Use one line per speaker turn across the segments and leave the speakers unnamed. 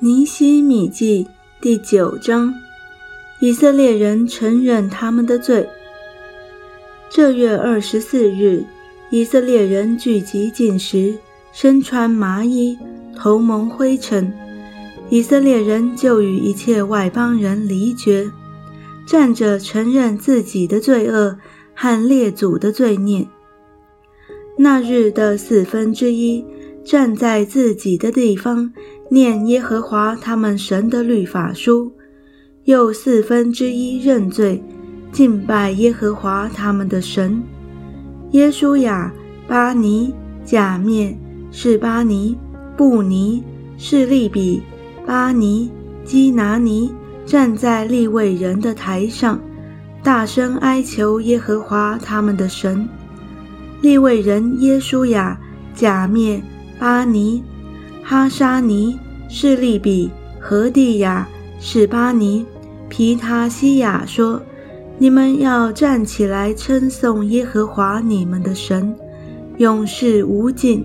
尼希米记第九章：以色列人承认他们的罪。这月二十四日，以色列人聚集进食，身穿麻衣，头蒙灰尘。以色列人就与一切外邦人离绝，站着承认自己的罪恶和列祖的罪孽。那日的四分之一站在自己的地方。念耶和华他们神的律法书，又四分之一认罪，敬拜耶和华他们的神。耶稣亚、巴尼、假面、士巴尼、布尼、士利比、巴尼、基拿尼站在立位人的台上，大声哀求耶和华他们的神。立位人耶稣亚、假面、巴尼。哈沙尼、士利比、何地亚、士巴尼、皮塔西亚说：“你们要站起来称颂耶和华你们的神，永世无尽。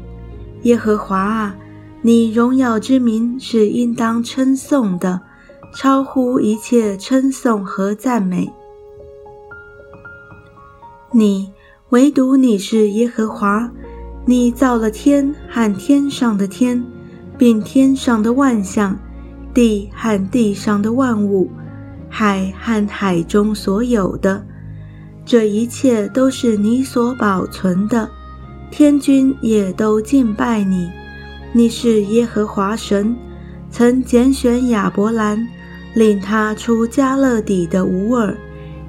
耶和华啊，你荣耀之名是应当称颂的，超乎一切称颂和赞美。你唯独你是耶和华，你造了天和天上的天。”并天上的万象，地和地上的万物，海和海中所有的，这一切都是你所保存的。天君也都敬拜你。你是耶和华神，曾拣选亚伯兰，领他出加勒底的吾尔，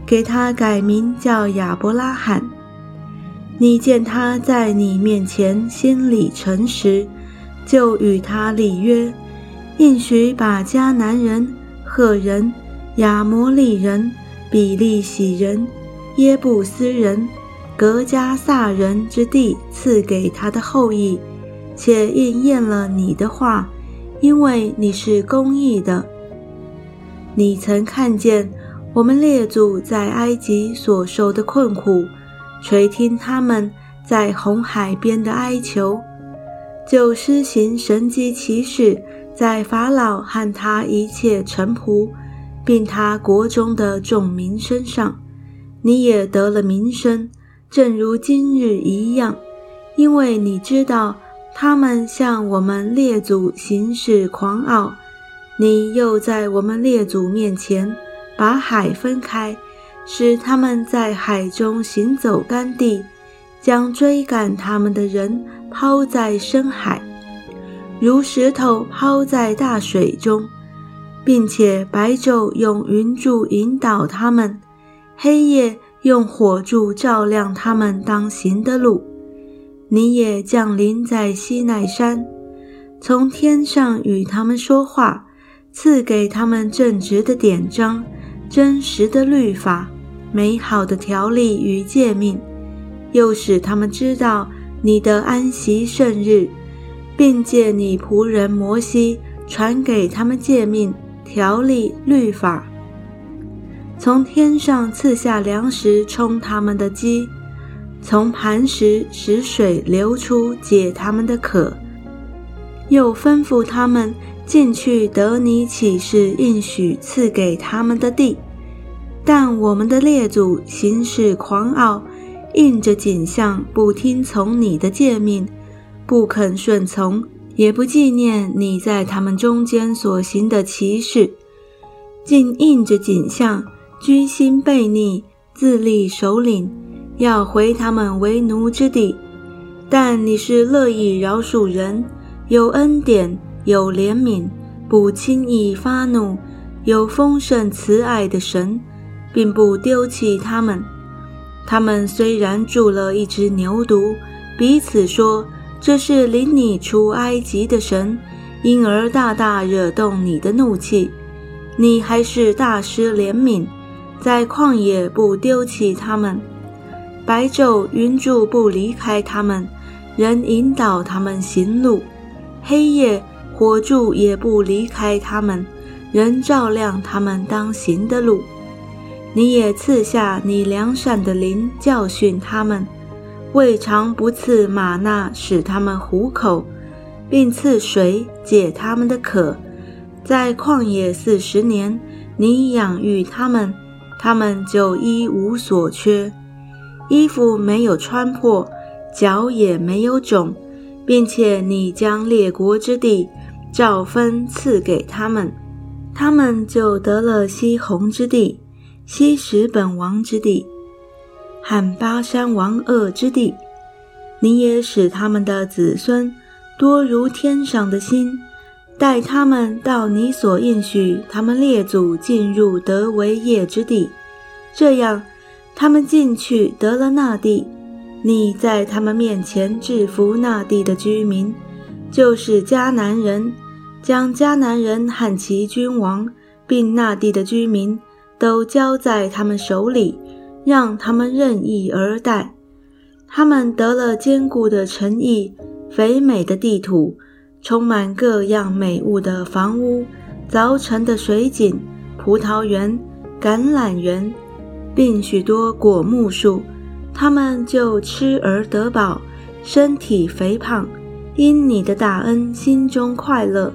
给他改名叫亚伯拉罕。你见他在你面前心里诚实。就与他立约，应许把迦南人、赫人、亚摩利人、比利洗人、耶布斯人、格加萨人之地赐给他的后裔，且应验了你的话，因为你是公义的。你曾看见我们列祖在埃及所受的困苦，垂听他们在红海边的哀求。就施行神迹奇事，在法老和他一切臣仆，并他国中的众民身上，你也得了名声，正如今日一样，因为你知道他们向我们列祖行事狂傲，你又在我们列祖面前把海分开，使他们在海中行走干地。将追赶他们的人抛在深海，如石头抛在大水中，并且白昼用云柱引导他们，黑夜用火柱照亮他们当行的路。你也降临在西奈山，从天上与他们说话，赐给他们正直的典章、真实的律法、美好的条例与诫命。又使他们知道你的安息圣日，并借你仆人摩西传给他们诫命、条例、律法。从天上赐下粮食充他们的饥，从磐石使水流出解他们的渴。又吩咐他们进去得你启示应许赐给他们的地。但我们的列祖行事狂傲。应着景象，不听从你的诫命，不肯顺从，也不纪念你在他们中间所行的奇事，竟应着景象，居心悖逆，自立首领，要回他们为奴之地。但你是乐意饶恕人，有恩典，有怜悯，不轻易发怒，有丰盛慈爱的神，并不丢弃他们。他们虽然住了一只牛犊，彼此说：“这是领你出埃及的神，因而大大惹动你的怒气。你还是大施怜悯，在旷野不丢弃他们，白昼云柱不离开他们，人引导他们行路；黑夜火柱也不离开他们，人照亮他们当行的路。”你也赐下你良善的灵教训他们，未尝不赐玛纳使他们糊口，并赐水解他们的渴。在旷野四十年，你养育他们，他们就一无所缺，衣服没有穿破，脚也没有肿，并且你将列国之地照分赐给他们，他们就得了西红之地、西什本王之地。汉巴山王恶之地，你也使他们的子孙多如天上的星，带他们到你所应许他们列祖进入得为业之地。这样，他们进去得了那地，你在他们面前制服那地的居民，就是迦南人，将迦南人和其君王，并那地的居民都交在他们手里。让他们任意而待，他们得了坚固的城邑、肥美的地土、充满各样美物的房屋、凿成的水井、葡萄园、橄榄园，并许多果木树。他们就吃而得饱，身体肥胖，因你的大恩，心中快乐。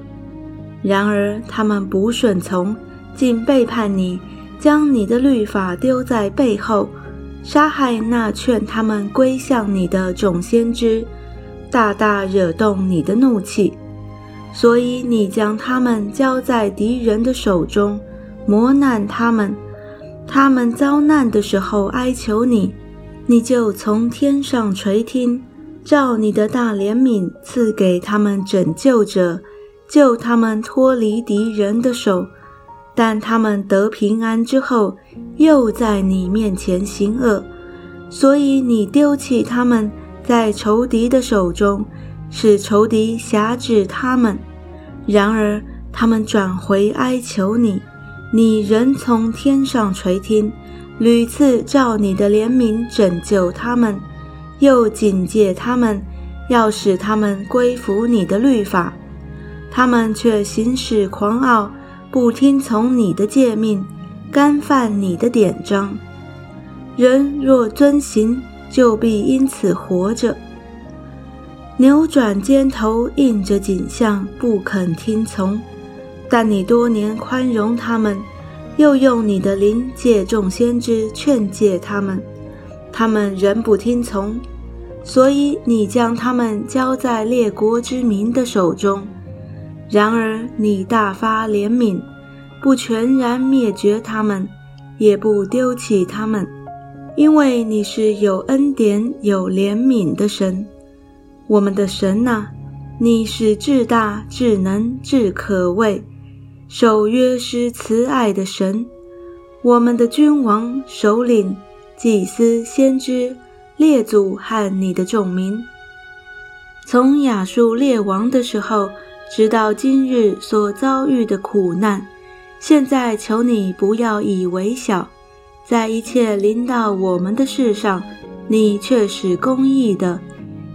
然而他们不顺从，竟背叛你。将你的律法丢在背后，杀害那劝他们归向你的众先知，大大惹动你的怒气，所以你将他们交在敌人的手中，磨难他们。他们遭难的时候哀求你，你就从天上垂听，照你的大怜悯赐给他们拯救者，救他们脱离敌人的手。但他们得平安之后，又在你面前行恶，所以你丢弃他们在仇敌的手中，使仇敌辖制他们。然而他们转回哀求你，你仍从天上垂听，屡次照你的怜悯拯救他们，又警戒他们，要使他们归服你的律法。他们却行事狂傲。不听从你的诫命，干犯你的典章。人若遵行，就必因此活着。扭转肩头，应着景象，不肯听从。但你多年宽容他们，又用你的灵借众先知劝诫他们，他们仍不听从，所以你将他们交在列国之民的手中。然而你大发怜悯，不全然灭绝他们，也不丢弃他们，因为你是有恩典、有怜悯的神。我们的神呐，你是至大、至能、至可畏，守约施慈爱的神。我们的君王、首领、祭司、先知、列祖和你的众民，从亚述列王的时候。直到今日所遭遇的苦难，现在求你不要以为小，在一切临到我们的事上，你却是公义的，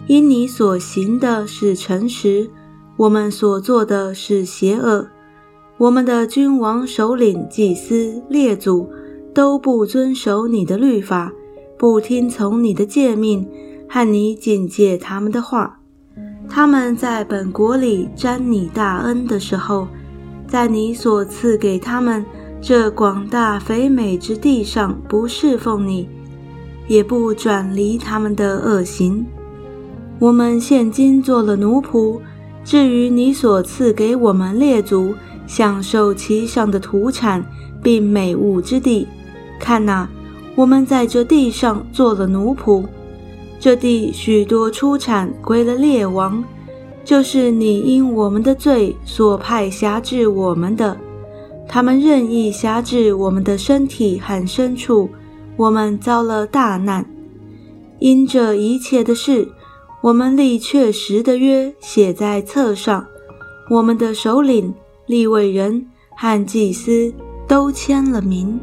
因你所行的是诚实，我们所做的是邪恶。我们的君王、首领、祭司、列祖都不遵守你的律法，不听从你的诫命，和你警戒他们的话。他们在本国里沾你大恩的时候，在你所赐给他们这广大肥美之地上不侍奉你，也不转离他们的恶行。我们现今做了奴仆，至于你所赐给我们列祖享受其上的土产并美物之地，看哪，我们在这地上做了奴仆。这地许多出产归了列王，就是你因我们的罪所派辖制我们的，他们任意辖制我们的身体和牲畜，我们遭了大难。因这一切的事，我们立确实的约写在册上，我们的首领、立位人和祭司都签了名。